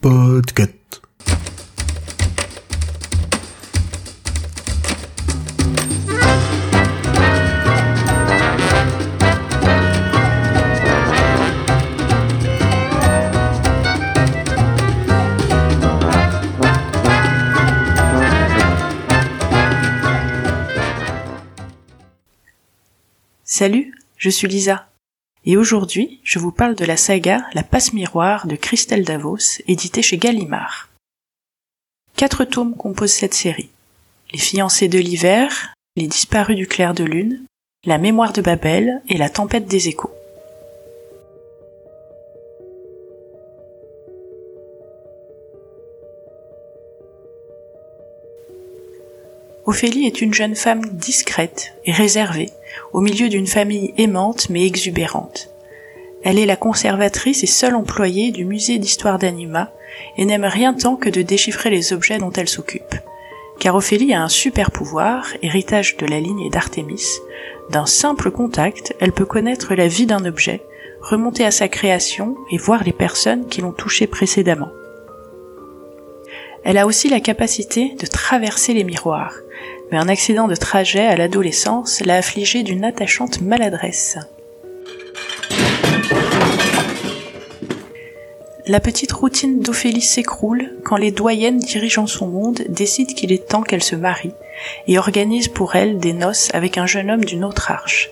Podcast. Salut, je suis Lisa. Et aujourd'hui, je vous parle de la saga La passe miroir de Christelle Davos, éditée chez Gallimard. Quatre tomes composent cette série. Les fiancés de l'hiver, Les disparus du clair de lune, La mémoire de Babel et La tempête des échos. Ophélie est une jeune femme discrète et réservée, au milieu d'une famille aimante mais exubérante. Elle est la conservatrice et seule employée du musée d'histoire d'anima et n'aime rien tant que de déchiffrer les objets dont elle s'occupe. Car Ophélie a un super pouvoir, héritage de la lignée d'Artémis. D'un simple contact, elle peut connaître la vie d'un objet, remonter à sa création et voir les personnes qui l'ont touché précédemment. Elle a aussi la capacité de traverser les miroirs, mais un accident de trajet à l'adolescence l'a affligée d'une attachante maladresse. La petite routine d'Ophélie s'écroule quand les doyennes dirigeant son monde décident qu'il est temps qu'elle se marie et organisent pour elle des noces avec un jeune homme d'une autre arche.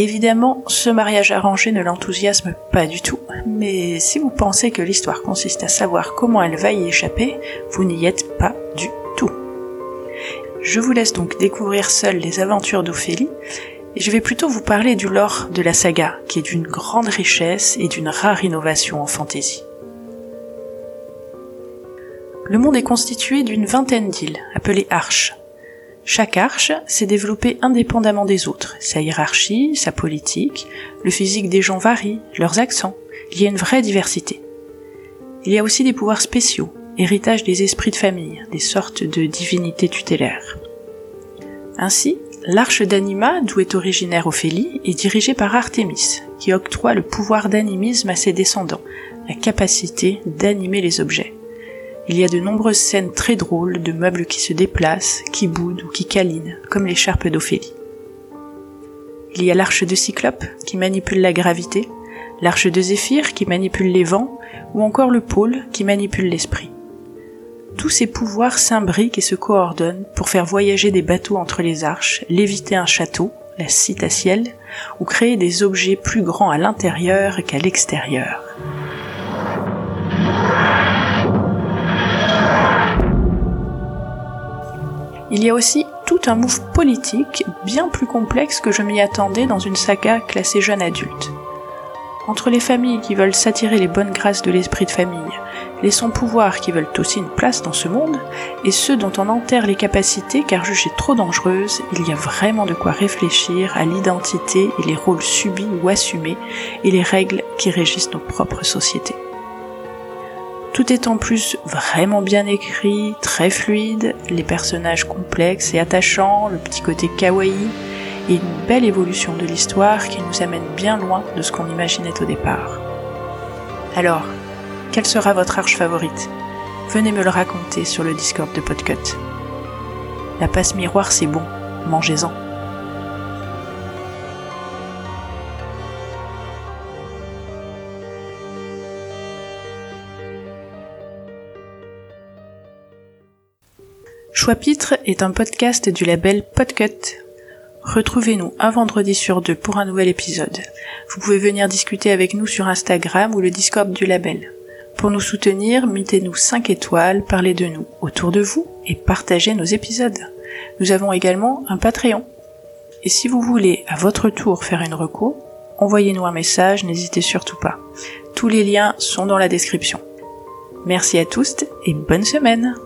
Évidemment, ce mariage arrangé ne l'enthousiasme pas du tout, mais si vous pensez que l'histoire consiste à savoir comment elle va y échapper, vous n'y êtes pas du tout. Je vous laisse donc découvrir seul les aventures d'Ophélie, et je vais plutôt vous parler du lore de la saga, qui est d'une grande richesse et d'une rare innovation en fantaisie. Le monde est constitué d'une vingtaine d'îles, appelées arches. Chaque arche s'est développée indépendamment des autres. Sa hiérarchie, sa politique, le physique des gens varie, leurs accents. Il y a une vraie diversité. Il y a aussi des pouvoirs spéciaux, héritage des esprits de famille, des sortes de divinités tutélaires. Ainsi, l'arche d'Anima, d'où est originaire Ophélie, est dirigée par Artémis, qui octroie le pouvoir d'animisme à ses descendants, la capacité d'animer les objets. Il y a de nombreuses scènes très drôles de meubles qui se déplacent, qui boudent ou qui câlinent, comme l'écharpe d'Ophélie. Il y a l'arche de Cyclope, qui manipule la gravité, l'arche de Zéphyr, qui manipule les vents, ou encore le pôle, qui manipule l'esprit. Tous ces pouvoirs s'imbriquent et se coordonnent pour faire voyager des bateaux entre les arches, léviter un château, la citatielle, ou créer des objets plus grands à l'intérieur qu'à l'extérieur. Il y a aussi tout un move politique bien plus complexe que je m'y attendais dans une saga classée jeune adulte. Entre les familles qui veulent s'attirer les bonnes grâces de l'esprit de famille, les sans-pouvoirs qui veulent aussi une place dans ce monde, et ceux dont on enterre les capacités car jugées trop dangereuses, il y a vraiment de quoi réfléchir à l'identité et les rôles subis ou assumés, et les règles qui régissent nos propres sociétés. Tout est en plus vraiment bien écrit, très fluide, les personnages complexes et attachants, le petit côté kawaii, et une belle évolution de l'histoire qui nous amène bien loin de ce qu'on imaginait au départ. Alors, quelle sera votre arche favorite? Venez me le raconter sur le Discord de Podcut. La passe miroir c'est bon, mangez-en. Choix-pitre est un podcast du label Podcut. Retrouvez-nous un vendredi sur deux pour un nouvel épisode. Vous pouvez venir discuter avec nous sur Instagram ou le Discord du label. Pour nous soutenir, mettez-nous 5 étoiles, parlez de nous autour de vous et partagez nos épisodes. Nous avons également un Patreon. Et si vous voulez à votre tour faire une reco, envoyez-nous un message, n'hésitez surtout pas. Tous les liens sont dans la description. Merci à tous et bonne semaine